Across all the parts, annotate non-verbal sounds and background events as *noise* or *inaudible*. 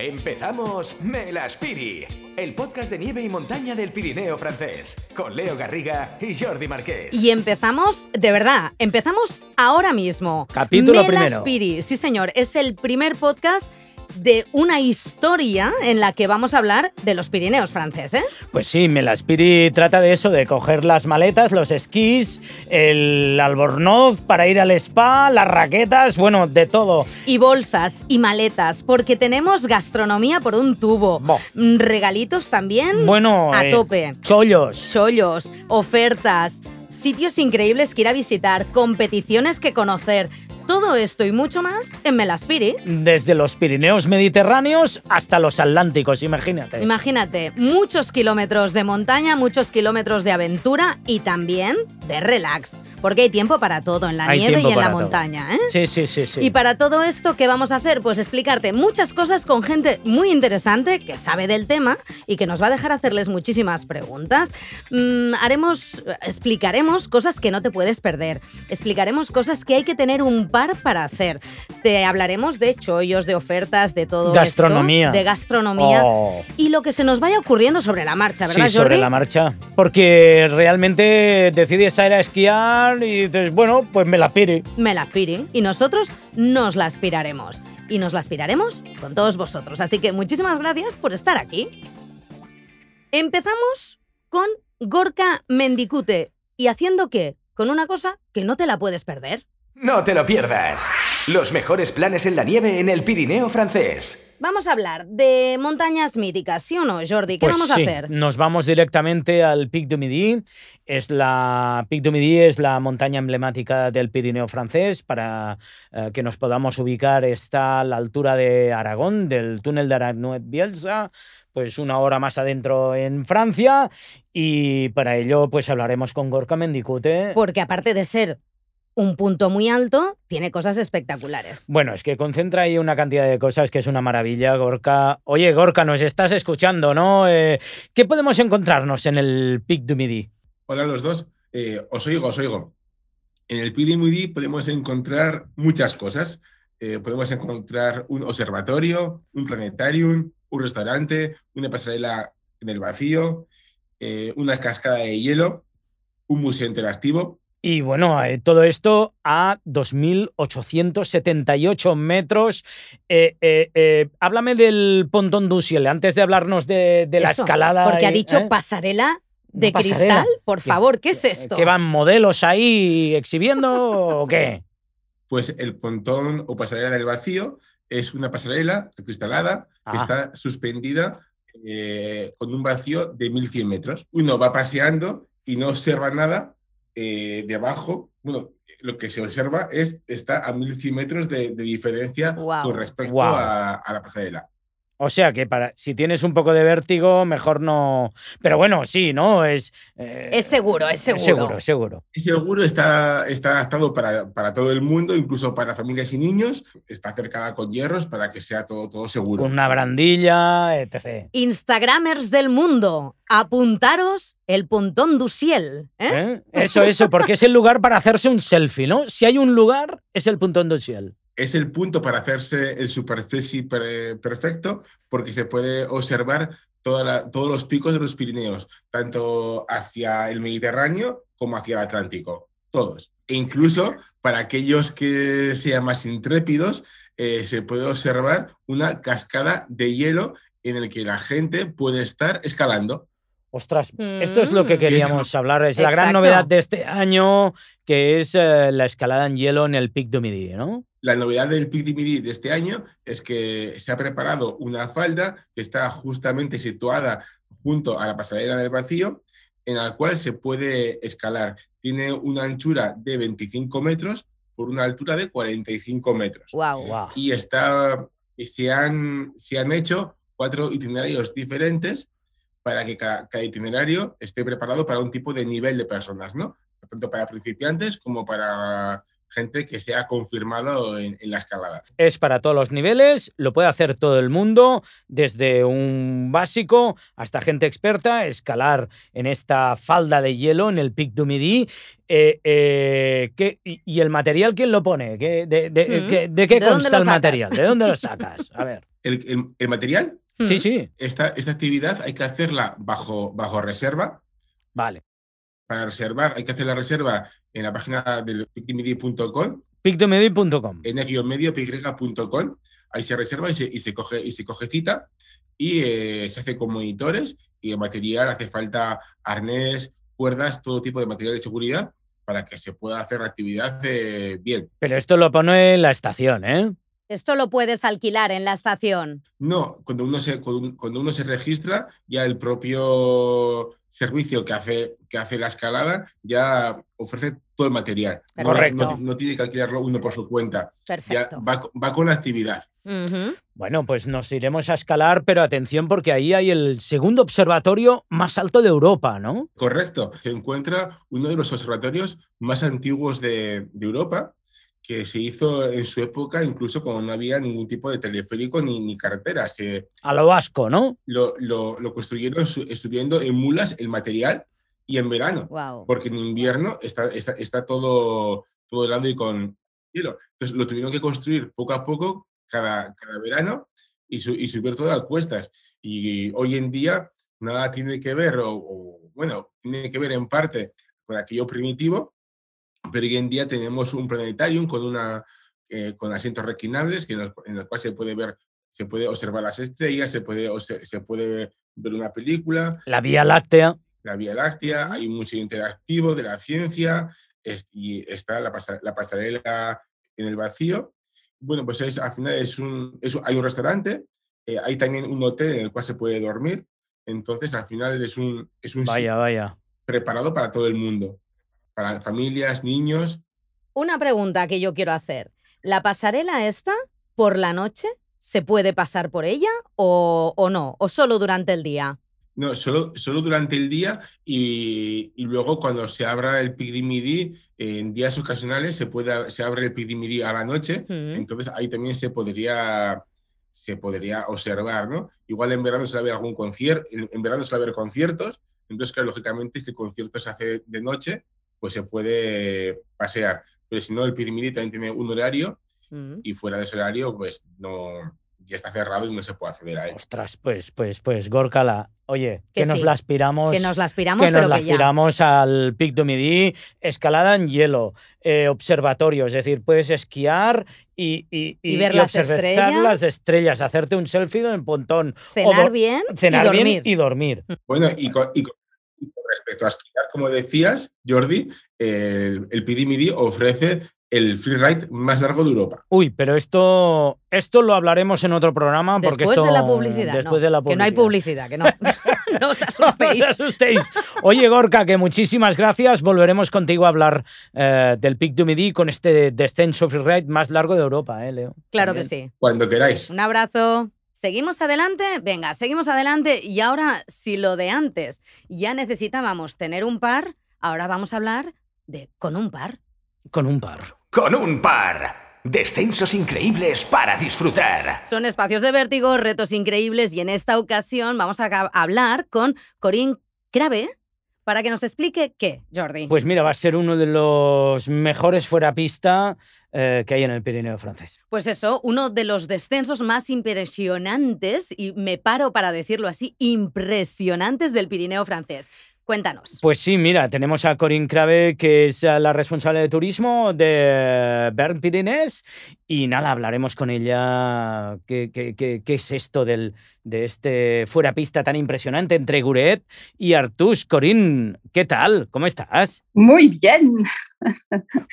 Empezamos Melaspiri, el podcast de nieve y montaña del Pirineo francés, con Leo Garriga y Jordi Marqués. Y empezamos, de verdad, empezamos ahora mismo. Capítulo Melaspiri, sí señor, es el primer podcast de una historia en la que vamos a hablar de los Pirineos franceses. Pues sí, Melaspiri trata de eso, de coger las maletas, los esquís, el albornoz para ir al spa, las raquetas, bueno, de todo. Y bolsas y maletas, porque tenemos gastronomía por un tubo. Bo. Mm, Regalitos también Bueno, a eh, tope. Chollos. Chollos, ofertas, sitios increíbles que ir a visitar, competiciones que conocer. Todo esto y mucho más en Melaspiri. Desde los Pirineos mediterráneos hasta los Atlánticos, imagínate. Imagínate, muchos kilómetros de montaña, muchos kilómetros de aventura y también de relax. Porque hay tiempo para todo en la Hay nieve y en la todo. montaña, ¿eh? Sí, sí, sí, sí. Y para todo esto, ¿qué vamos a hacer? Pues explicarte muchas cosas con gente muy interesante que sabe del tema y que nos va a dejar hacerles muchísimas preguntas. Mm, haremos, explicaremos cosas que no te puedes perder. Explicaremos cosas que hay que tener un par para hacer. Te hablaremos de chollos, de ofertas, de todo Gastronomía. esto, de gastronomía Oh. y lo que se nos vaya ocurriendo sobre la marcha, ¿verdad, Sí, sobre Jordi? la marcha. Porque realmente decides ir a esquiar y dices, bueno, pues me la pire. me la aspire y nosotros nos la aspiraremos. Y nos la aspiraremos con todos vosotros. Así que muchísimas gracias por estar aquí. Empezamos con Gorka Mendicute. ¿Y haciendo qué? Con una cosa que no te la puedes perder. No te lo pierdas. Los mejores planes en la nieve en el Pirineo francés. Vamos a hablar de montañas míticas, ¿sí o no, Jordi? ¿Qué Pues vamos sí, a hacer? Nos vamos directamente al Pic du Midi. Es la Pic du Midi es la montaña emblemática del Pirineo francés. Para eh, que nos podamos ubicar, está a la altura de Aragón, del túnel de Aragnuet-Bielsa, pues una hora más adentro en Francia. Y para ello, pues hablaremos con Gorka Mendicute. Porque aparte de ser un punto muy alto, tiene cosas espectaculares. Bueno, es que concentra ahí una cantidad de cosas que es una maravilla, Gorka. Oye, Gorka, nos estás escuchando, ¿no? Eh, ¿Qué podemos encontrarnos en el Pic du Midi? Hola a los dos. Eh, os oigo, os oigo. En el Pirimudi podemos encontrar muchas cosas. Eh, podemos encontrar un observatorio, un planetarium, un restaurante, una pasarela en el vacío, eh, una cascada de hielo, un museo interactivo. Y bueno, eh, todo esto a 2.878 metros. Eh, eh, eh, háblame del Pontón du Ciel, antes de hablarnos de, de la Eso, escalada. Porque ha dicho ¿eh? pasarela de Pasarela. cristal. Por ¿Qué- favor, ¿qué es esto? ¿Que van modelos ahí exhibiendo o qué? *laughs* Pues el pontón o pasarela del vacío es una pasarela acristalada que Ah. está suspendida eh, con un vacío de 1100 metros. Uno va paseando y no observa nada eh, de abajo. Bueno, lo que se observa es está a 1100 metros de, de diferencia con respecto a, a la pasarela. O sea que para si tienes un poco de vértigo, mejor no. Pero bueno, sí, ¿no? Es, eh, Es seguro, es seguro. Seguro, seguro. Y seguro está, está adaptado para, para todo el mundo, incluso para familias y niños. Está cercada con hierros para que sea todo, todo seguro. Con una brandilla, etc. Instagramers del mundo, apuntaros el pontón du ciel. ¿eh? ¿Eh? Eso, eso, porque es el lugar para hacerse un selfie, ¿no? Si hay un lugar, es el Puntón du Ciel. Es el punto para hacerse el super selfie per- perfecto porque se puede observar toda la- todos los picos de los Pirineos, tanto hacia el Mediterráneo como hacia el Atlántico, todos. E incluso para aquellos que sean más intrépidos, eh, se puede observar una cascada de hielo en el que la gente puede estar escalando. Ostras, esto es lo que Mm. queríamos hablar. Es la gran novedad de este año, que es eh, la escalada en hielo en el Pic du Midi, ¿no? La novedad del Pic du Midi de este año es que se ha preparado una falda que está justamente situada junto a la pasarela del vacío, en la cual se puede escalar. Tiene una anchura de 25 metros por una altura de 45 metros. Wow. Guau. Y está, se, han, se han hecho cuatro itinerarios diferentes para que cada, cada itinerario esté preparado para un tipo de nivel de personas, ¿no? Tanto para principiantes como para gente que se ha confirmado en, en la escalada. Es para todos los niveles, lo puede hacer todo el mundo, desde un básico hasta gente experta, escalar en esta falda de hielo en el Pic du Midi. Eh, eh, ¿qué- y, y el material quién lo pone? ¿Qué- de, de- Mm. qué- de qué ¿De dónde consta el sacas? material? ¿De dónde lo *laughs* sacas? A ver. el, el, material. Sí, mm. sí. Esta, esta actividad hay que hacerla bajo, bajo reserva. Vale. Para reservar, hay que hacer la reserva en la página del el medio, py.com. Ahí se reserva y se, y se, coge, y se coge cita y eh, se hace con monitores y el material hace falta arnés, cuerdas, todo tipo de material de seguridad para que se pueda hacer la actividad eh, bien. Pero esto lo pone en la estación, ¿eh? Esto lo puedes alquilar en la estación. No, cuando uno se, cuando uno se registra, ya el propio servicio que hace, que hace la escalada ya ofrece todo el material. Correcto. No, tiene que alquilarlo uno por su cuenta. Perfecto. Ya va, con la actividad. Bueno, pues nos iremos a escalar, pero atención porque ahí hay el segundo observatorio más alto de Europa, ¿no? Correcto. Se encuentra uno de los observatorios más antiguos de, de Europa que se hizo en su época incluso cuando no había ningún tipo de teleférico ni, ni carreteras. a lo vasco, ¿no? Lo, lo, lo construyeron subiendo en mulas el material y en verano, porque en invierno está, está, está, todo, todo helado y con hielo. Entonces lo tuvieron que construir poco a poco cada, cada verano y, y subir todo a cuestas. Y hoy en día nada tiene que ver, o, o bueno, tiene que ver en parte con aquello primitivo, pero hoy en día tenemos un planetarium con, una, eh, con asientos reclinables que en, el, cual se puede ver, se puede observar las estrellas, se puede, se, puede ver una película. La Vía Láctea. La Vía Láctea, hay un museo interactivo de la ciencia y está la, la, pasarela en el vacío. Bueno, pues es, al final es un, hay un restaurante, eh, hay también un hotel en el cual se puede dormir. Entonces, al final es un, es un vaya, vaya. preparado para todo el mundo para familias, niños. Una pregunta que yo quiero hacer. ¿La pasarela esta, por la noche, se puede pasar por ella o, no? ¿O solo durante el día? No, solo, solo durante el día y, luego cuando se abra el Midi, en días ocasionales se, puede, se abre el Midi a la noche, entonces ahí también se podría, se podría observar, ¿no? Igual en verano se va a ver algún concierto, en verano se va a ver conciertos, entonces claro, lógicamente este concierto se hace de noche pues se puede pasear. Pero si no, el Pirimidi también tiene un horario mm. y fuera de ese horario, pues no, ya está cerrado y no se puede acceder a él. Ostras, pues, pues, pues, Gorkala, oye, que, nos la aspiramos. Que nos la aspiramos, que nos la aspiramos al Pic du Midi, escalada en hielo, eh, observatorio, es decir, puedes esquiar y, y, ver las estrellas. las estrellas, hacerte un selfie en el pontón. Cenar bien cenar y dormir. Bien y dormir. Bueno, y respecto a esquiar, como decías, Jordi, el, el PDMIDI ofrece el freeride más largo de Europa. Uy, pero esto, esto lo hablaremos en otro programa porque después esto, de la publicidad. Después de la publicidad. Que no hay publicidad, que no. *laughs* *laughs* no os asustéis. no os asustéis. Oye, Gorka, que muchísimas gracias. Volveremos contigo a hablar eh, del Pic du Midi con este descenso freeride más largo de Europa, ¿eh, Leo? Claro que sí. Cuando queráis. Un abrazo. ¿Seguimos adelante? Venga, seguimos adelante. Y ahora, si lo de antes ya necesitábamos tener un par, ahora vamos a hablar de con un par. Con un par. Con un par. Descensos increíbles para disfrutar. Son espacios de vértigo, retos increíbles y en esta ocasión vamos a hablar con Corín Crave, para que nos explique qué, Jordi. Pues mira, va a ser uno de los mejores fuera pista eh, que hay en el Pirineo francés. Pues eso, uno de los descensos más impresionantes, y me paro para decirlo así, impresionantes del Pirineo francés. Cuéntanos. Pues sí, mira, tenemos a Corinne Crave, que es la responsable de turismo de Bern Pyrénées, y nada, hablaremos con ella qué, qué, es esto del, de este fuera pista tan impresionante entre Guret y Artus. Corinne, ¿qué tal? ¿Cómo estás? Muy bien.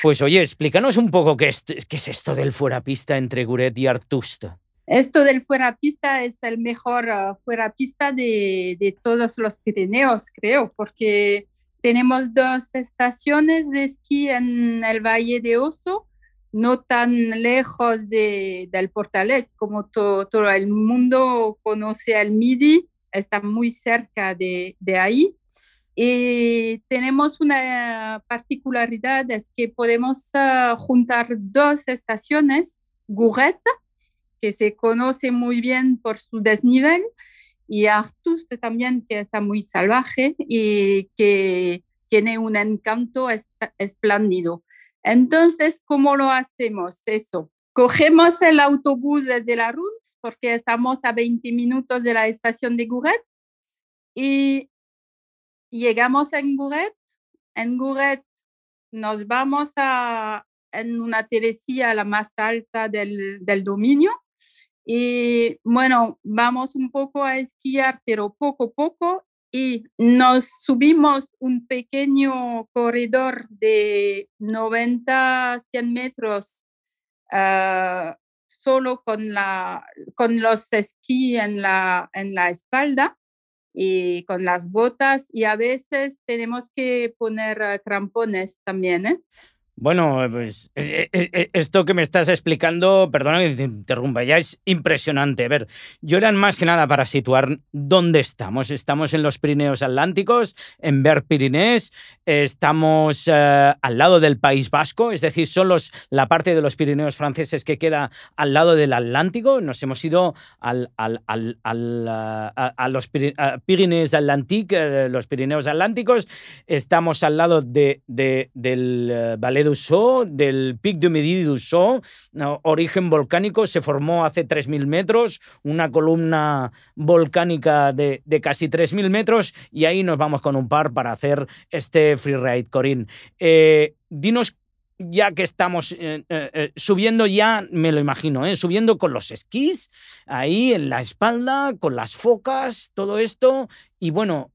Pues oye, explícanos un poco qué es, qué es esto del fuera pista entre Guret y Artust. Esto del fuera pista es el mejor uh, fuera pista de, de, todos los Pirineos, creo, porque tenemos dos estaciones de esquí en el Valle de Oso, no tan lejos de, del Portalet como todo el mundo conoce al Midi, está muy cerca de, de ahí. Y tenemos una particularidad, es que podemos uh, juntar dos estaciones, Gouret, que se conoce muy bien por su desnivel, y Artus también, que está muy salvaje y que tiene un encanto espléndido. Entonces, ¿cómo lo hacemos eso? Cogemos el autobús desde la Runs porque estamos a 20 minutos de la estación de Gouret y llegamos en Gouret. En Gouret nos vamos a en una teresía la más alta del, del dominio y bueno, vamos un poco a esquiar, pero poco a poco y nos subimos un pequeño corredor de 90, 100 metros ah, solo con, la, con los esquí en la, en la espalda y con las botas y a veces tenemos que poner ah, crampones también. ¿eh? Bueno, pues esto que me estás explicando, perdona que te interrumpa, ya es impresionante. A ver, yo era más que nada para situar dónde estamos. Estamos en los Pirineos Atlánticos, en Ver Pirinés, estamos eh, al lado del País Vasco, es decir, son los, la parte de los Pirineos franceses que queda al lado del Atlántico. Nos hemos ido al, al, al, a, los Pirineos Atlánticos, eh, los Pirineos Atlánticos, estamos al lado de, de del eh, Valle del Pic de Midi origen volcánico, se formó hace 3.000 metros, una columna volcánica de, casi 3.000 metros y ahí nos vamos con un par para hacer este freeride, Corín. Eh, dinos ya que estamos eh, eh, subiendo ya, me lo imagino, subiendo con los esquís, ahí en la espalda, con las focas, todo esto, y bueno,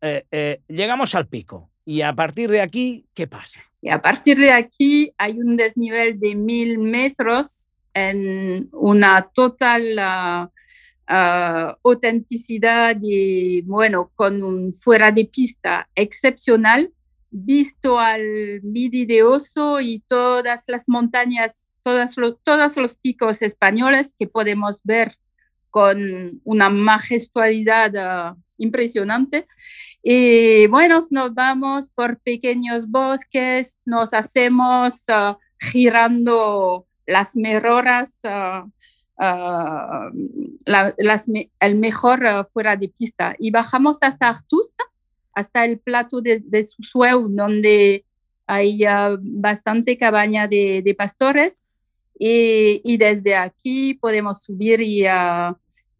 llegamos al pico. Y a partir de aquí, ¿qué pasa? Y a partir de aquí hay un desnivel de mil metros en una total ah, ah, autenticidad y, bueno, con un fuera de pista excepcional, visto al Midi de Oso y todas las montañas, todos los, todos los picos españoles que podemos ver con una majestuosidad ah, impresionante. Y bueno, nos vamos por pequeños bosques, nos hacemos ah, girando las mejoras, uh, las, el mejor fuera de pista. Y bajamos hasta Artusta, hasta el plato de, de Susueu, donde hay bastante cabaña de, de pastores. Y, y, desde aquí podemos subir y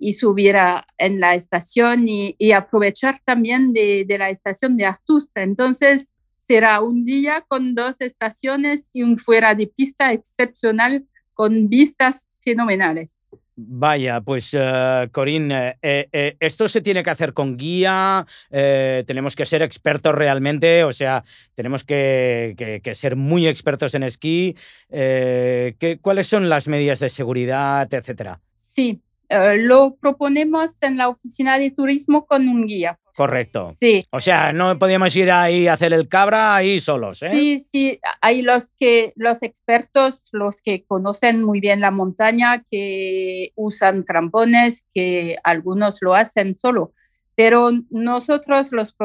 y subir en la estación y, aprovechar también de, la estación de Artusta. Entonces, será un día con dos estaciones y un fuera de pista excepcional con vistas fenomenales. Vaya, pues uh, Corín, eh, eh, esto se tiene que hacer con guía, tenemos que ser expertos realmente, o sea, tenemos que, ser muy expertos en esquí. ¿Cuáles son las medidas de seguridad, etcétera? Sí, eh, lo proponemos en la oficina de turismo con un guía. Correcto. Sí. O sea, no podíamos ir ahí a hacer el cabra ahí solos, ¿eh? Sí, sí. Hay los que, los expertos, los que conocen muy bien la montaña, que usan crampones, que algunos lo hacen solo. Pero nosotros los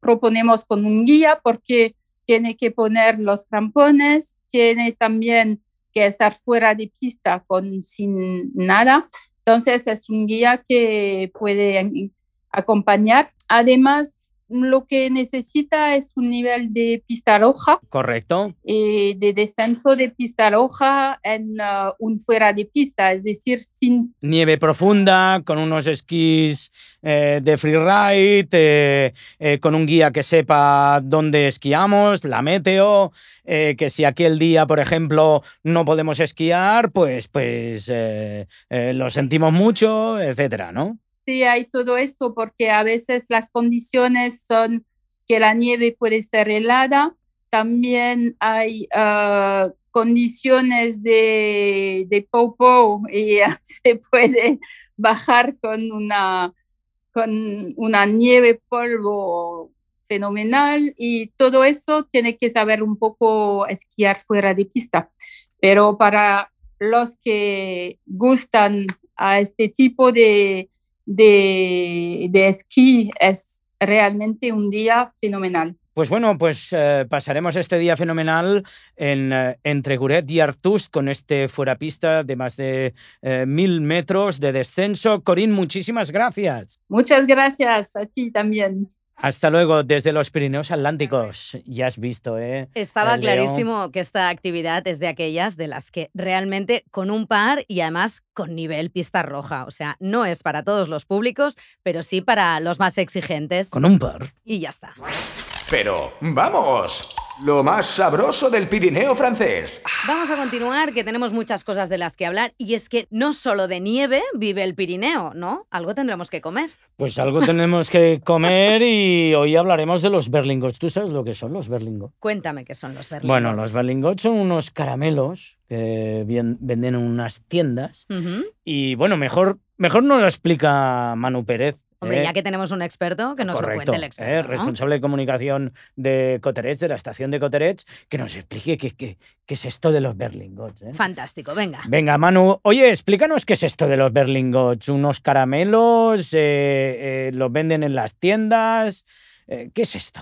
proponemos con un guía porque tiene que poner los crampones, tiene también que estar fuera de pista con sin nada entonces es un guía que puede acompañar. Además, lo que necesita es un nivel de pista roja. Correcto. Y de descenso de pista roja en uh, un fuera de pista, es decir, sin... Nieve profunda, con unos esquís eh, de freeride, eh, eh, con un guía que sepa dónde esquiamos, la meteo, que si aquel día, por ejemplo, no podemos esquiar, pues, pues lo sentimos mucho, etcétera, ¿no? Hay todo eso porque a veces las condiciones son que la nieve puede ser helada, también hay ah, condiciones de, de popo y *laughs* se puede bajar con una, con una nieve polvo fenomenal y todo eso tiene que saber un poco esquiar fuera de pista. Pero para los que gustan a este tipo de, de, esquí es realmente un día fenomenal. Pues bueno, pues eh, pasaremos este día fenomenal en, eh, entre Guret y Artust con este fuerapista de más de eh, mil metros de descenso. Corín, muchísimas gracias. Muchas gracias a ti también. Hasta luego, desde los Pirineos Atlánticos. Ya has visto, ¿eh? Estaba El León. clarísimo que esta actividad es de aquellas de las que realmente con un par y además con nivel pista roja. O sea, no es para todos los públicos, pero sí para los más exigentes. Con un par. Y ya está. Pero, vamos, lo más sabroso del Pirineo francés. Vamos a continuar, que tenemos muchas cosas de las que hablar. Y es que no solo de nieve vive el Pirineo, ¿no? Algo tendremos que comer. Pues algo tenemos que comer y hoy hablaremos de los berlingots. ¿Tú sabes lo que son los berlingots? Cuéntame qué son los berlingots. Bueno, los berlingots son unos caramelos que venden en unas tiendas. Y bueno, mejor, mejor no lo explica Manu Pérez. Hombre, ¿eh? ya que tenemos un experto, que nos lo cuente el ¿eh? experto. ¿no? responsable de comunicación de Coterets, de la estación de Coterets, que nos explique qué, qué- qué es esto de los berlingots. ¿eh? Fantástico, venga. Venga, Manu, oye, explícanos qué es esto de los berlingots. Unos caramelos, eh, eh, los venden en las tiendas. eh, ¿Qué es esto?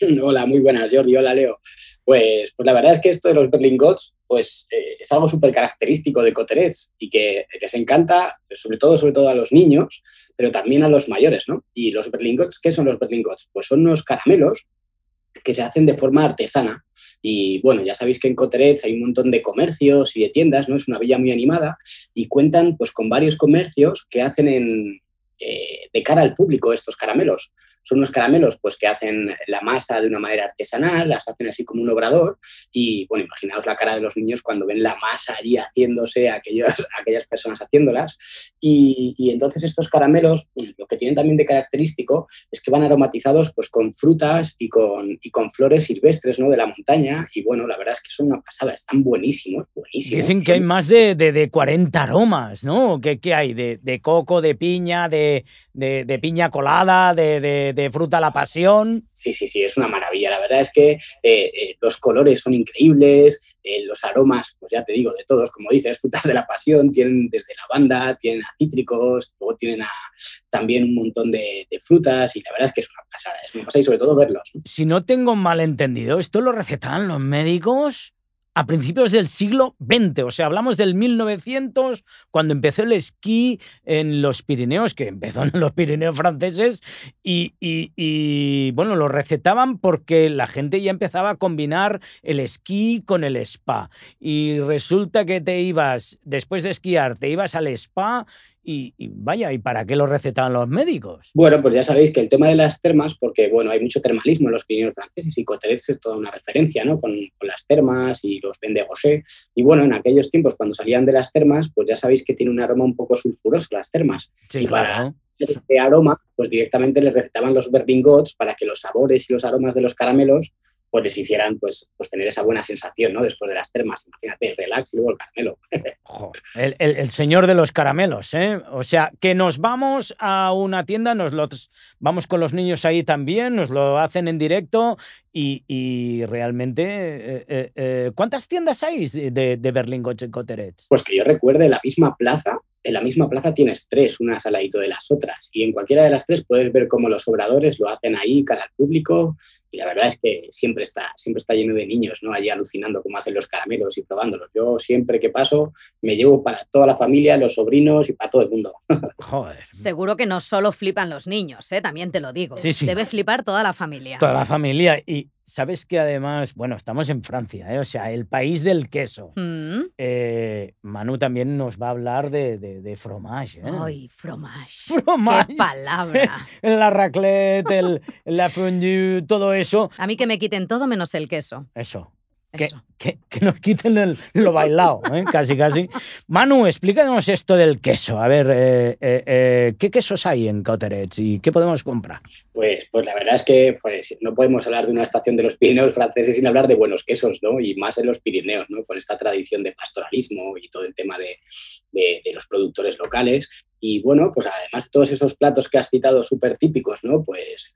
*laughs* Hola, muy buenas, Jordi. Hola, Leo. Pues, pues la verdad es que esto de los berlingots pues, eh, es algo súper característico de Coterets y que, que se encanta, sobre todo, sobre todo a los niños, pero también a los mayores, ¿no? Y los berlingots, ¿qué son los berlingots? Pues son unos caramelos que se hacen de forma artesana. Y bueno, ya sabéis que en Coterets hay un montón de comercios y de tiendas, ¿no? Es una villa muy animada y cuentan pues con varios comercios que hacen en, eh, de cara al público estos caramelos. Son unos caramelos pues, que hacen la masa de una manera artesanal, las hacen así como un obrador y, bueno, imaginaos la cara de los niños cuando ven la masa allí haciéndose, aquellos, *laughs* aquellas personas haciéndolas. Y, y entonces estos caramelos, pues, lo que tienen también de característico es que van aromatizados pues, con frutas y con, y con flores silvestres ¿no? de la montaña y, bueno, la verdad es que son una pasada, están buenísimos, buenísimos. Dicen que hay más de, de, de 40 aromas, ¿no? ¿Qué, qué hay? De, de coco, de piña, de- de piña colada, de, de- de fruta la pasión. Sí, sí, sí, es una maravilla. La verdad es que eh, eh, los colores son increíbles, eh, los aromas, pues ya te digo, de todos, como dices, frutas de la pasión, tienen desde lavanda, tienen a cítricos, luego tienen a, también un montón de, de frutas y la verdad es que es una pasada, es una pasada y sobre todo verlos. Si no tengo mal entendido, esto lo recetaban los médicos a principios del siglo XX. O sea, hablamos del 1900, cuando empezó el esquí en los Pirineos, que empezó en los Pirineos franceses, y, y- bueno, lo recetaban porque la gente ya empezaba a combinar el esquí con el spa. Y resulta que te ibas, después de esquiar, te ibas al spa y, y vaya, ¿y para qué lo recetaban los médicos? Bueno, pues ya sabéis que el tema de las termas, porque bueno, hay mucho termalismo en los Pirineos franceses y Coterets es toda una referencia, ¿no? Con, con las termas y los Vin de Gosé. Y bueno, en aquellos tiempos cuando salían de las termas, pues ya sabéis que tiene un aroma un poco sulfuroso las termas. Sí, Y para-. Este aroma, pues directamente les recetaban los berlingots para que los sabores y los aromas de los caramelos pues les hicieran pues, pues tener esa buena sensación, ¿no? Después de las termas, imagínate, el relax y luego el caramelo. *laughs* El, el- el señor de los caramelos, ¿eh? O sea, que nos vamos a una tienda, nos lo, vamos con los niños ahí también, nos lo hacen en directo y, y realmente, eh, eh, eh, ¿cuántas tiendas hay de, de en Coterets? Pues que yo recuerde, la misma plaza, en la misma plaza tienes tres, unas al ladito de las otras, y en cualquiera de las tres puedes ver cómo los obradores lo hacen ahí, cara al público, y la verdad es que siempre está, siempre está lleno de niños, ¿no? Allí alucinando cómo hacen los caramelos y probándolos. Yo siempre que paso me llevo para toda la familia, los sobrinos y para todo el mundo. *laughs* Joder. Seguro que no solo flipan los niños, ¿eh? también te lo digo. Sí, sí. Debe flipar toda la familia. Toda la familia. Y sabes que además, bueno, estamos en Francia, ¿eh? O sea, el país del queso. Mm. Eh, Manu también nos va a hablar de, de, de fromage. ¿eh? Ay, fromage. *laughs* Fromage. ¡Qué palabra! *laughs* La raclette, el, la fondue, todo eso. A mí que me quiten todo menos el queso. Eso. Que, Eso. que- que nos quiten el- lo bailado, ¿eh? casi, casi. Manu, explícanos esto del queso. A ver, eh, eh, eh, ¿qué quesos hay en Coterets y qué podemos comprar? Pues, pues la verdad es que pues, no podemos hablar de una estación de los Pirineos franceses sin hablar de buenos quesos, ¿no? Y más en los Pirineos, ¿no? Con esta tradición de pastoralismo y todo el tema de, de- de los productores locales. Y bueno, pues además de todos esos platos que has citado súper típicos, ¿no? Pues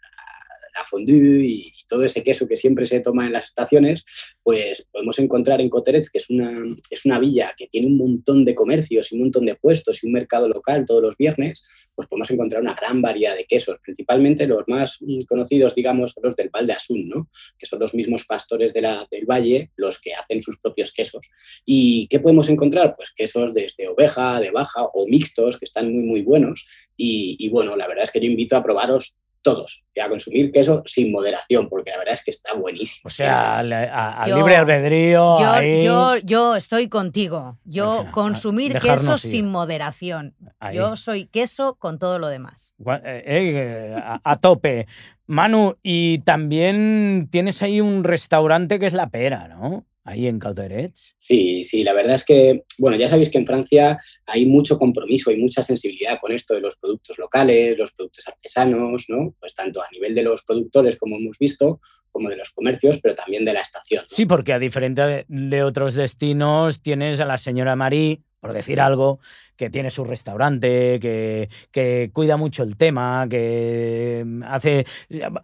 la, fondue y, todo ese queso que siempre se toma en las estaciones, pues podemos encontrar en Coterets, que es una, es una villa que tiene un montón de comercios y un montón de puestos y un mercado local todos los viernes, pues podemos encontrar una gran variedad de quesos, principalmente los más conocidos, digamos, los del Val de Asun, ¿no? que son los mismos pastores del valle los que hacen sus propios quesos. ¿Y qué podemos encontrar? Pues quesos desde oveja, de baja o mixtos, que están muy, muy buenos. Y bueno, la verdad es que yo invito a probaros todos, y a consumir queso sin moderación, porque la verdad es que está buenísimo. O sea, al, a- al Yo- libre albedrío. Yo, ahí, yo, yo estoy contigo. Yo O sea, a- consumir queso ir. sin moderación. ahí. Yo soy queso con todo lo demás. Eh, eh, a, a tope. Manu, y también tienes ahí un restaurante que es La Pera, ¿no? Ahí en Cauterets. Sí, sí, la verdad es que, bueno, ya sabéis que en Francia hay mucho compromiso y mucha sensibilidad con esto de los productos locales, los productos artesanos, ¿no? Pues tanto a nivel de los productores, como hemos visto, como de los comercios, pero también de la estación. ¿no? Sí, porque a diferencia de, otros destinos, tienes a la señora Marí, por decir algo, que tiene su restaurante, que, que cuida mucho el tema, que hace.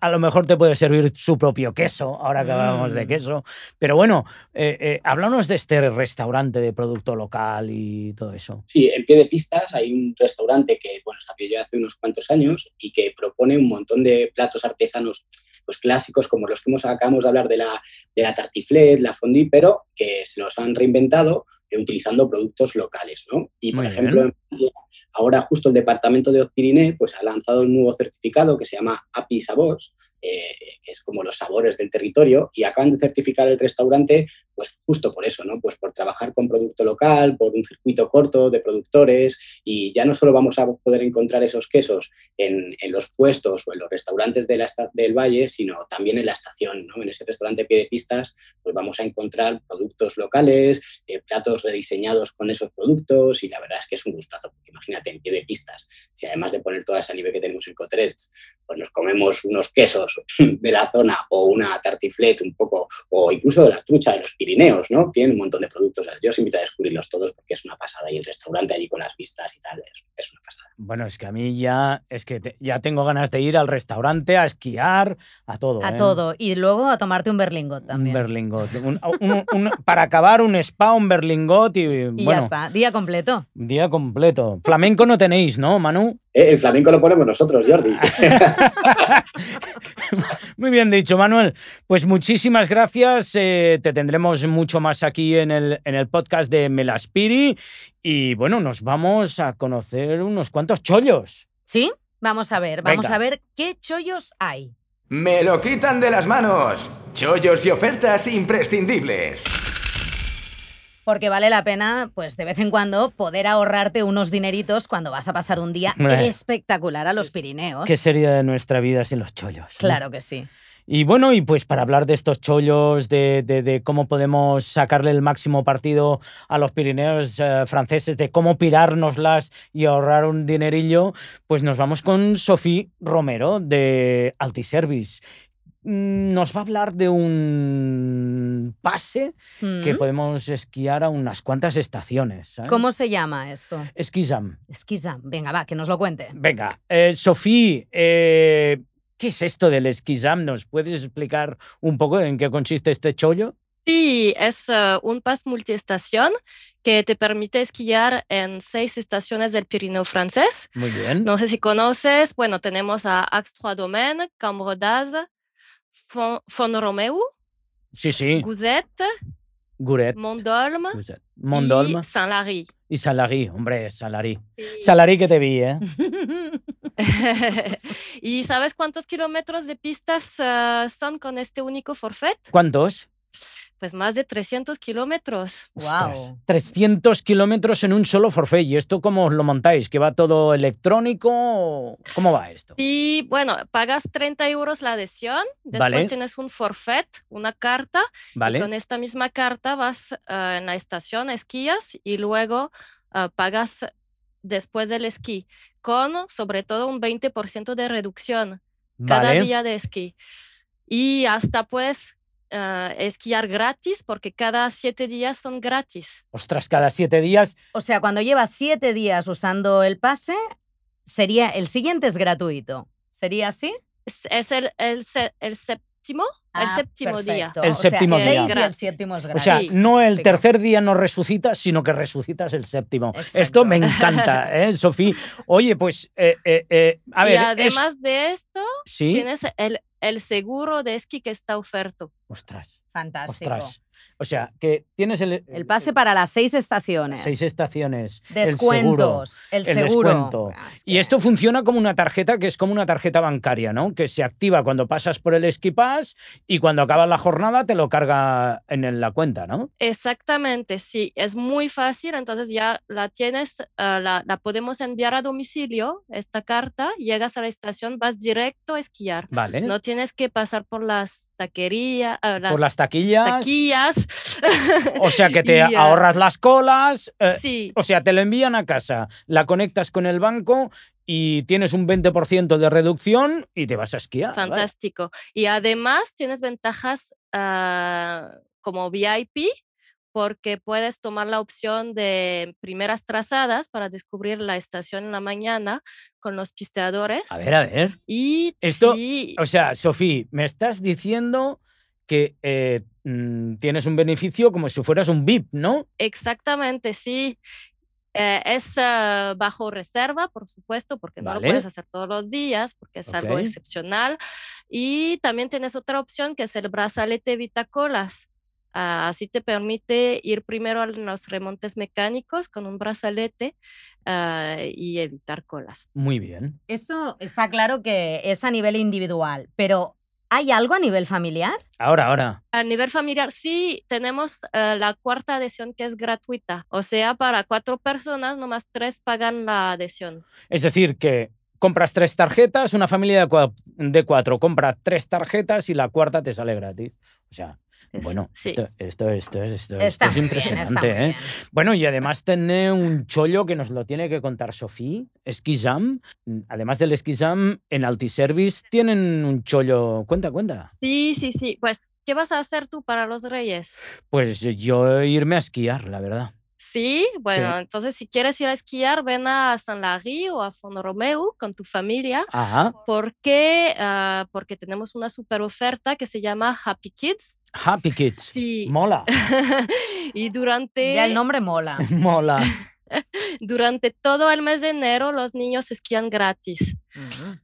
A lo mejor te puede servir su propio queso, ahora que hablamos de Mm. queso. Pero bueno, eh, eh, háblanos de este restaurante de producto local y todo eso. Sí, en pie de pistas hay un restaurante que, bueno, abrió ya hace unos cuantos años y que propone un montón de platos artesanos pues clásicos como los que hemos, acabamos de hablar de la, de la tartiflette, la fondue, pero que se los han reinventado utilizando productos locales, ¿no? Y, por Muy ejemplo, bien. ahora justo el departamento de Haute-Pyrénées pues, ha lanzado un nuevo certificado que se llama API Sabors, eh, que es como los sabores del territorio, y acaban de certificar el restaurante pues justo por eso, ¿no? Pues por trabajar con producto local, por un circuito corto de productores y ya no solo vamos a poder encontrar esos quesos en, los puestos o en los restaurantes de la del valle, sino también en la estación, ¿no? En ese restaurante pie de pistas, pues vamos a encontrar productos locales, eh, platos rediseñados con esos productos y la verdad es que es un gustazo, porque imagínate en pie de pistas, si además de poner toda esa nieve que tenemos en Cotrets, pues nos comemos unos quesos *laughs* de la zona o una tartiflette un poco, o incluso de la trucha de los Pirineos, ¿no? Tienen un montón de productos. Yo os invito a descubrirlos todos porque es una pasada. Y el restaurante allí con las vistas y tal, es, es una pasada. Bueno, es que a mí ya, es que te- ya tengo ganas de ir al restaurante, a esquiar, a todo. A ¿eh? todo. Y luego a tomarte un berlingot también. Un berlingot. Un- un- un- para acabar, un spa, un berlingot y, y bueno, ya está. Día completo. día completo. Flamenco no tenéis, ¿no, Manu? Eh, el flamenco lo ponemos nosotros, Jordi. *laughs* Muy bien dicho, Manuel. Pues muchísimas gracias. eh, te tendremos mucho más aquí en el, en el podcast de Melaspiri. Y bueno, nos vamos a conocer unos cuantos chollos. ¿Sí? Vamos a ver, vamos Venga. a ver qué chollos hay. Me lo quitan de las manos. Chollos y ofertas imprescindibles. Porque vale la pena, pues de vez en cuando, poder ahorrarte unos dineritos cuando vas a pasar un día espectacular a los Pirineos. ¿Qué sería de nuestra vida sin los chollos? no? Claro que sí. Y bueno, y pues para hablar de estos chollos, de, de- de cómo podemos sacarle el máximo partido a los Pirineos eh, franceses, de cómo pirárnoslas y ahorrar un dinerillo, pues nos vamos con Sofía Romero de Altiservice. Mm, Nos va a hablar de un pase que Mm. podemos esquiar a unas cuantas estaciones. ¿sabes? ¿Cómo se llama esto? Esquizam. Esquiza. Venga, va, que nos lo cuente. Venga, eh, Sofía, eh, ¿qué es esto del esquizam? ¿Nos puedes explicar un poco en qué consiste este chollo? Sí, es eh, un pass multiestación que te permite esquiar en seis estaciones del Pirineo francés. Muy bien. No sé si conoces, bueno, tenemos a Axe-Trois-Domaines, Cambre d'Az, Fon- Font-Romeu, Sí, sí. Gouzet, Guret. Mont-Dolme Guset. Mondolme y Saint-Lary. y Salary. Hombre, Salary. Sí. Salary que te vi, ¿eh? *laughs* *laughs* ¿Y sabes cuántos kilómetros de pistas eh, son con este único forfait? ¿Cuántos? Pues más de 300 kilómetros. Wow. 300 kilómetros en un solo forfait. ¿Y esto cómo os lo montáis? ¿Que va todo electrónico? ¿Cómo va esto? Y bueno, pagas 30 euros la adhesión, después Vale. tienes un forfait, una carta, y ¿Vale? con esta misma carta vas eh, en la estación, esquías y luego eh, pagas después del esquí, con sobre todo un 20% de reducción cada Vale. día de esquí. Y hasta pues eh, esquiar gratis, porque cada siete días son gratis. Ostras, cada siete días. O sea, cuando llevas siete días usando el pase, sería el siguiente es gratuito. ¿Sería así? Es, es el, el, el séptimo, el Ah, séptimo día. perfecto. El o sea, séptimo seis día. y el séptimo es O gratis. sea, Sí. no el Sí. tercer día no resucitas, sino que resucitas el séptimo. Exacto. Esto me encanta, ¿eh, Sofía? Oye, pues, eh, eh, eh, a ver. y es- además de esto, ¿Sí? tienes el, el seguro de esquí que está oferto. Ostras, Fantástico. ostras. O sea, que tienes el... El pase para las seis estaciones. Seis estaciones. el seguro, Descuentos. El el seguro. descuento. Ah, es Y esto funciona como una tarjeta que es como una tarjeta bancaria, ¿no? Que se activa cuando pasas por el Pass y cuando acabas la jornada te lo carga en la cuenta, ¿no? Exactamente, sí, es muy fácil, entonces ya la tienes, ah, la, la podemos enviar a domicilio, esta carta, llegas a la estación, vas directo a esquiar. Vale. No tienes que pasar por las taquerías, ah, por las taquillas. taquillas. O sea que te *laughs* Y, ah, ahorras las colas. eh, Sí, o sea, te lo envían a casa, la conectas con el banco y tienes un 20% de reducción y te vas a esquiar. ¿vale? fantástico. Y además tienes ventajas ah, como VIP porque puedes tomar la opción de primeras trazadas para descubrir la estación en la mañana con los pisteadores. A ver, a ver. Y Esto, sí, O sea, Sofía, me estás diciendo que eh, mm, tienes un beneficio como si fueras un VIP, ¿no? exactamente, sí. Eh, es ah, bajo reserva, por supuesto, porque no lo Vale. puedes hacer todos los días, porque es algo Ok. excepcional. Y también tienes otra opción que es el brazalete Vitacolas. Ah, así te permite ir primero a los remontes mecánicos con un brazalete ah, y evitar colas. Muy bien. Esto está claro que es a nivel individual, pero ¿hay algo a nivel familiar? Ahora, ahora. A nivel familiar, sí, tenemos eh, la cuarta adhesión que es gratuita. O sea, para cuatro personas, nomás tres pagan la adhesión. Es decir, que compras tres tarjetas, una familia de, cua- de cuatro compra tres tarjetas y la cuarta te sale gratis. O sea, bueno, sí. esto, esto, esto, esto, esto Está es bien, impresionante, ¿eh? Bueno, y además tiene un chollo que nos lo tiene que contar Sofía, Esquizam. Además del Esquizam, en Altiservice tienen un chollo. Cuenta, cuenta. Sí, sí, sí. Pues, ¿qué vas a hacer tú para los Reyes? Pues yo irme a esquiar, la verdad. Sí, bueno, entonces si quieres ir a esquiar, ven a San Larry o a Font-Romeu con tu familia. Ajá. ¿Por qué? Ah, porque tenemos una super oferta que se llama Happy Kids. Happy Kids. Sí. Mola. *laughs* y durante, Ya el nombre mola. *laughs* Mola. *laughs* durante todo el mes de enero los niños esquían gratis.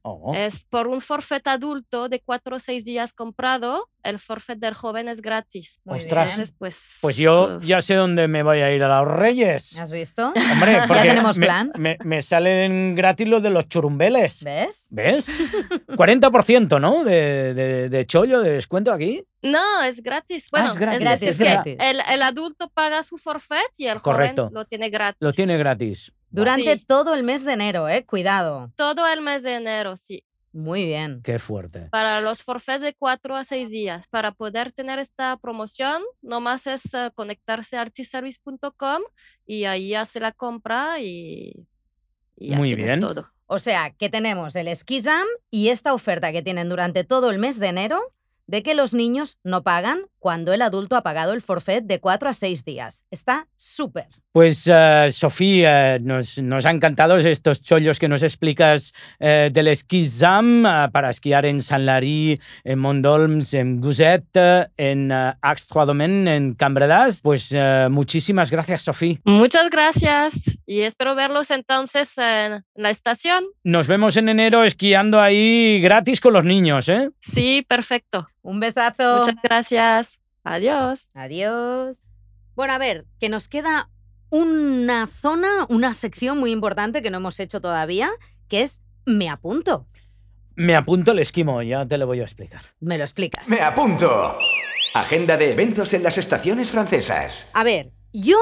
Oh. Es por un forfait adulto de cuatro o seis días comprado, el forfait del joven es gratis. Muy Ostras. bien. Entonces, pues, Pues yo uh, ya sé dónde me voy a ir a los Reyes. ¿Has visto? Hombre, *laughs* porque tenemos plan. Me, me salen gratis los de los churumbeles. ¿Ves? ¿Ves? *laughs* 40%, ¿no? De, de, de chollo, de descuento aquí. No, es gratis. Bueno, es gratis, Gratis, es verdad. gratis. El, el adulto paga su forfait y el Correcto. joven lo tiene gratis. Lo tiene gratis. Durante Sí. todo el mes de enero, ¿eh? Cuidado. Todo el mes de enero, sí. Muy bien. Qué fuerte. Para los forfaits de cuatro a seis días. Para poder tener esta promoción, nomás es eh, conectarse a artiservice.com y ahí hace la compra y, y ya Muy tienes bien. todo. O sea, que tenemos el Skizam y esta oferta que tienen durante todo el mes de enero de que los niños no pagan cuando el adulto ha pagado el forfait de 4 a 6 días. Está súper. Pues, eh, Sofía, nos, nos han encantado estos chollos que nos explicas eh, del esquí ZAM eh, para esquiar en San Lary, en Mondolms, en Guzet, en uh, Aix-Trois-Domaines, en Cambredas. Pues muchísimas gracias, Sofía. Muchas gracias y espero verlos entonces en la estación. Nos vemos en enero esquiando ahí gratis con los niños, ¿eh? Sí, perfecto. Un besazo. Muchas gracias. Adiós. Adiós. Bueno, a ver, que nos queda una zona, una sección muy importante que no hemos hecho todavía, que es me apunto. Me apunto el esquimo, ya te lo voy a explicar. Me lo explicas. Me apunto. Agenda de eventos en las estaciones francesas. A ver, yo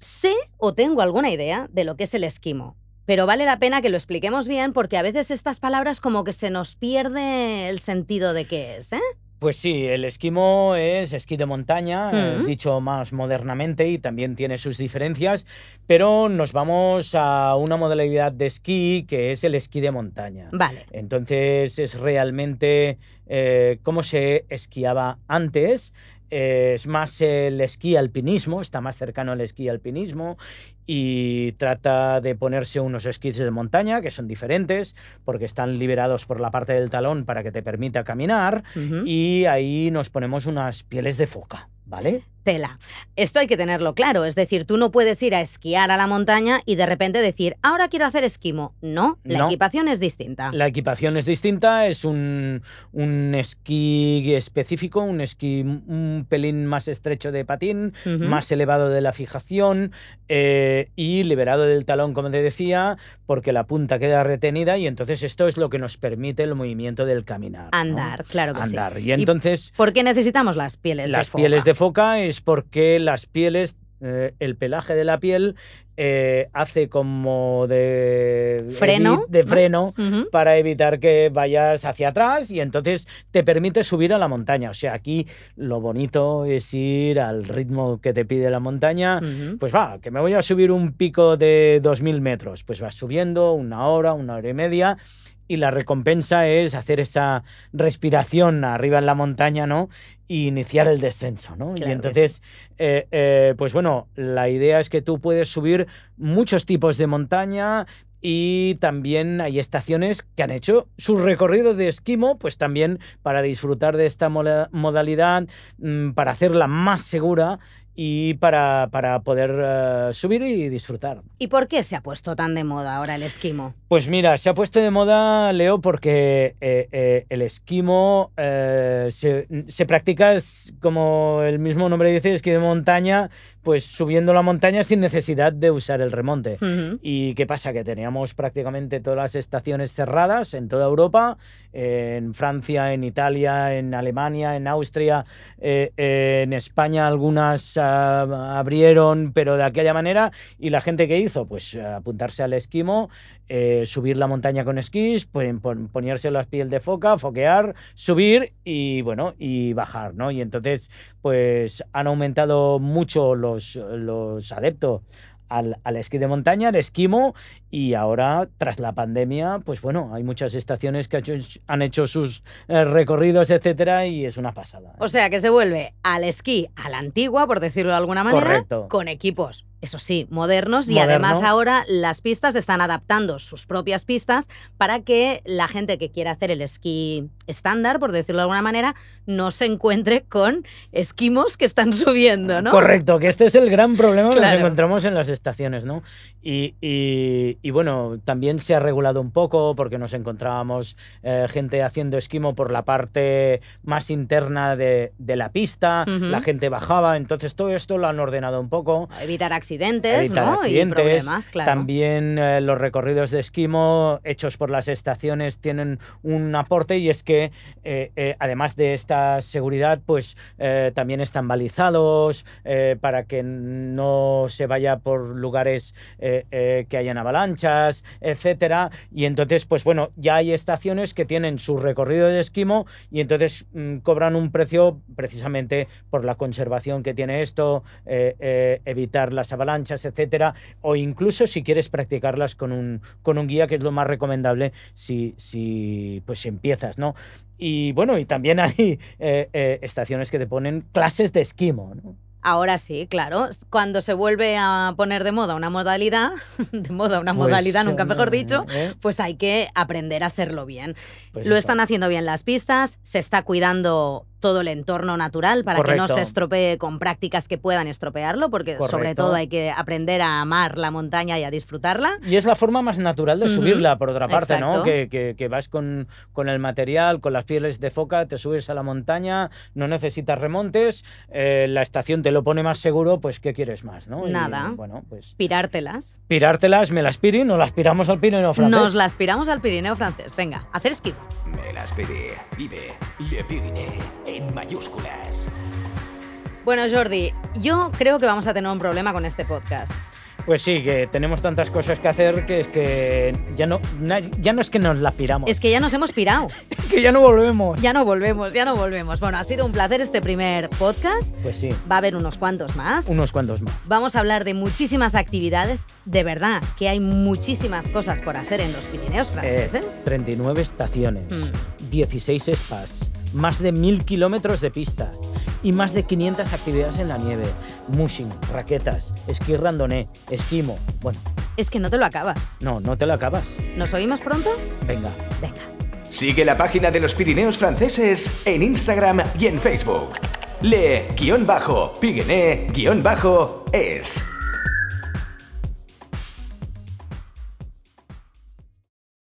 sé o tengo alguna idea de lo que es el esquimo, pero vale la pena que lo expliquemos bien porque a veces estas palabras como que se nos pierde el sentido de qué es, ¿eh? Pues sí, el esquimo es esquí de montaña, eh, Mm. dicho más modernamente, y también tiene sus diferencias, pero nos vamos a una modalidad de esquí que es el esquí de montaña. Vale. Entonces es realmente eh, cómo se esquiaba antes. Eh, es más el esquí alpinismo, está más cercano al esquí alpinismo y trata de ponerse unos esquís de montaña que son diferentes porque están liberados por la parte del talón para que te permita caminar y ahí nos ponemos unas pieles de foca, ¿vale? Tela. Esto hay que tenerlo claro, es decir, tú no puedes ir a esquiar a la montaña y de repente decir, ahora quiero hacer esquimo. No, la No. equipación es distinta. La equipación es distinta, es un, un esquí específico, un esquí un pelín más estrecho de patín, más elevado de la fijación eh, y liberado del talón, como te decía, porque la punta queda retenida y entonces esto es lo que nos permite el movimiento del caminar. ¿no? Andar, claro que sí. Andar. Y entonces ¿Por qué necesitamos las pieles las de foca? pieles de foca es porque las pieles, eh, el pelaje de la piel eh, hace como de Freno, de ¿no? freno para evitar que vayas hacia atrás y entonces te permite subir a la montaña. O sea, aquí lo bonito es ir al ritmo que te pide la montaña. Pues va, que me voy a subir un pico de 2.000 metros. Pues vas subiendo una hora, una hora y media. Y la recompensa es hacer esa respiración arriba en la montaña, ¿no? Y iniciar el descenso, ¿no? Claro y entonces, eh, eh, pues bueno, la idea es que tú puedes subir muchos tipos de montaña y también hay estaciones que han hecho su recorrido de esquimo, pues también para disfrutar de esta modalidad, mm, para hacerla más segura y para, para poder eh, subir y disfrutar. ¿Y por qué se ha puesto tan de moda ahora el esquimo? Pues mira, se ha puesto de moda, Leo, porque eh, eh, el esquimo eh, se, se practica, como el mismo nombre dice, esquí de montaña, pues subiendo la montaña sin necesidad de usar el remonte. ¿Y qué pasa? Que teníamos prácticamente todas las estaciones cerradas en toda Europa, eh, en Francia, en Italia, en Alemania, en Austria, eh, eh, en España algunas ah, abrieron, pero de aquella manera. ¿Y la gente que hizo? Pues apuntarse al esquimo, eh, subir la montaña con esquís, pon- ponerse las piel de foca, foquear, subir y bueno, y bajar, ¿no? Y entonces, pues han aumentado mucho los, los adeptos al, al esquí de montaña, al esquimo, y ahora, tras la pandemia, pues bueno, hay muchas estaciones que han hecho sus eh, recorridos, etcétera, y es una pasada. ¿eh? O sea que se vuelve al esquí a la antigua, por decirlo de alguna manera, Correcto. con equipos, eso sí, modernos y además ahora las pistas están adaptando sus propias pistas para que la gente que quiera hacer el esquí estándar, por decirlo de alguna manera, no se encuentre con esquimos que están subiendo, ¿no? Correcto, que este es el gran problema que nos encontramos en las estaciones, ¿no? Y, y- y bueno, también se ha regulado un poco porque nos encontrábamos eh, gente haciendo esquimo por la parte más interna de, de la pista, la gente bajaba, entonces todo esto lo han ordenado un poco. Evitar accidentes, evitar ¿no? accidentes. Y problemas, claro. También eh, los recorridos de esquimo hechos por las estaciones tienen un aporte y es que eh, además de esta seguridad, pues eh, también están balizados para que no se vaya por lugares que hayan avalanchas, etcétera. Y entonces, pues bueno, ya hay estaciones que tienen su recorrido de esquimo y entonces mm, cobran un precio precisamente por la conservación que tiene esto, eh, eh, evitar las avalanchas, etcétera, o incluso si quieres practicarlas con un, con un guía, que es lo más recomendable si, si pues empiezas, ¿no? Y bueno, y también hay eh, estaciones que te ponen clases de esquimo, ¿no? Ahora sí, claro. Cuando se vuelve a poner de moda una modalidad, *laughs* de moda una Pues, modalidad, nunca mejor dicho, ¿eh? pues hay que aprender a hacerlo bien. Pues Lo eso. están haciendo bien las pistas, se está cuidando todo el entorno natural para que no se estropee con prácticas que puedan estropearlo, porque sobre todo hay que aprender a amar la montaña y a disfrutarla. Y es la forma más natural de subirla, por otra parte, Exacto. ¿no? Que, que- que vas con, con el material, con las pieles de foca, te subes a la montaña, no necesitas remontes, eh, la estación te lo pone más seguro, pues ¿qué quieres más, no? Y, Nada. bueno, pues Pirártelas. pirártelas, me las piri, nos las piramos al Pirineo francés. Nos las piramos al Pirineo francés. Venga, hacer esquivo. Vive Le Pyrénées en mayúsculas. Bueno, Jordi, yo creo que vamos a tener un problema con este podcast. Pues sí, que tenemos tantas cosas que hacer que es que ya no, ya no es que nos las piramos, Es que ya nos hemos pirado. *laughs* que ya no volvemos. Ya no volvemos, ya no volvemos. Bueno, ha sido un placer este primer podcast. Pues sí, Va a haber unos cuantos más. unos cuantos más. Vamos a hablar de muchísimas actividades. De verdad, que hay muchísimas cosas por hacer en los Pirineos Eh, franceses. 39 estaciones, Mm. 16 spas, más de 1000 kilómetros de pistas y más de 500 actividades en la nieve. Mushing, raquetas, esquí randoné, esquimo. Bueno, Es que no te lo acabas. no, no te lo acabas. ¿Nos oímos pronto? Venga. Venga. Sigue la página de los Pirineos franceses en Instagram y en Facebook. le-pigené-es.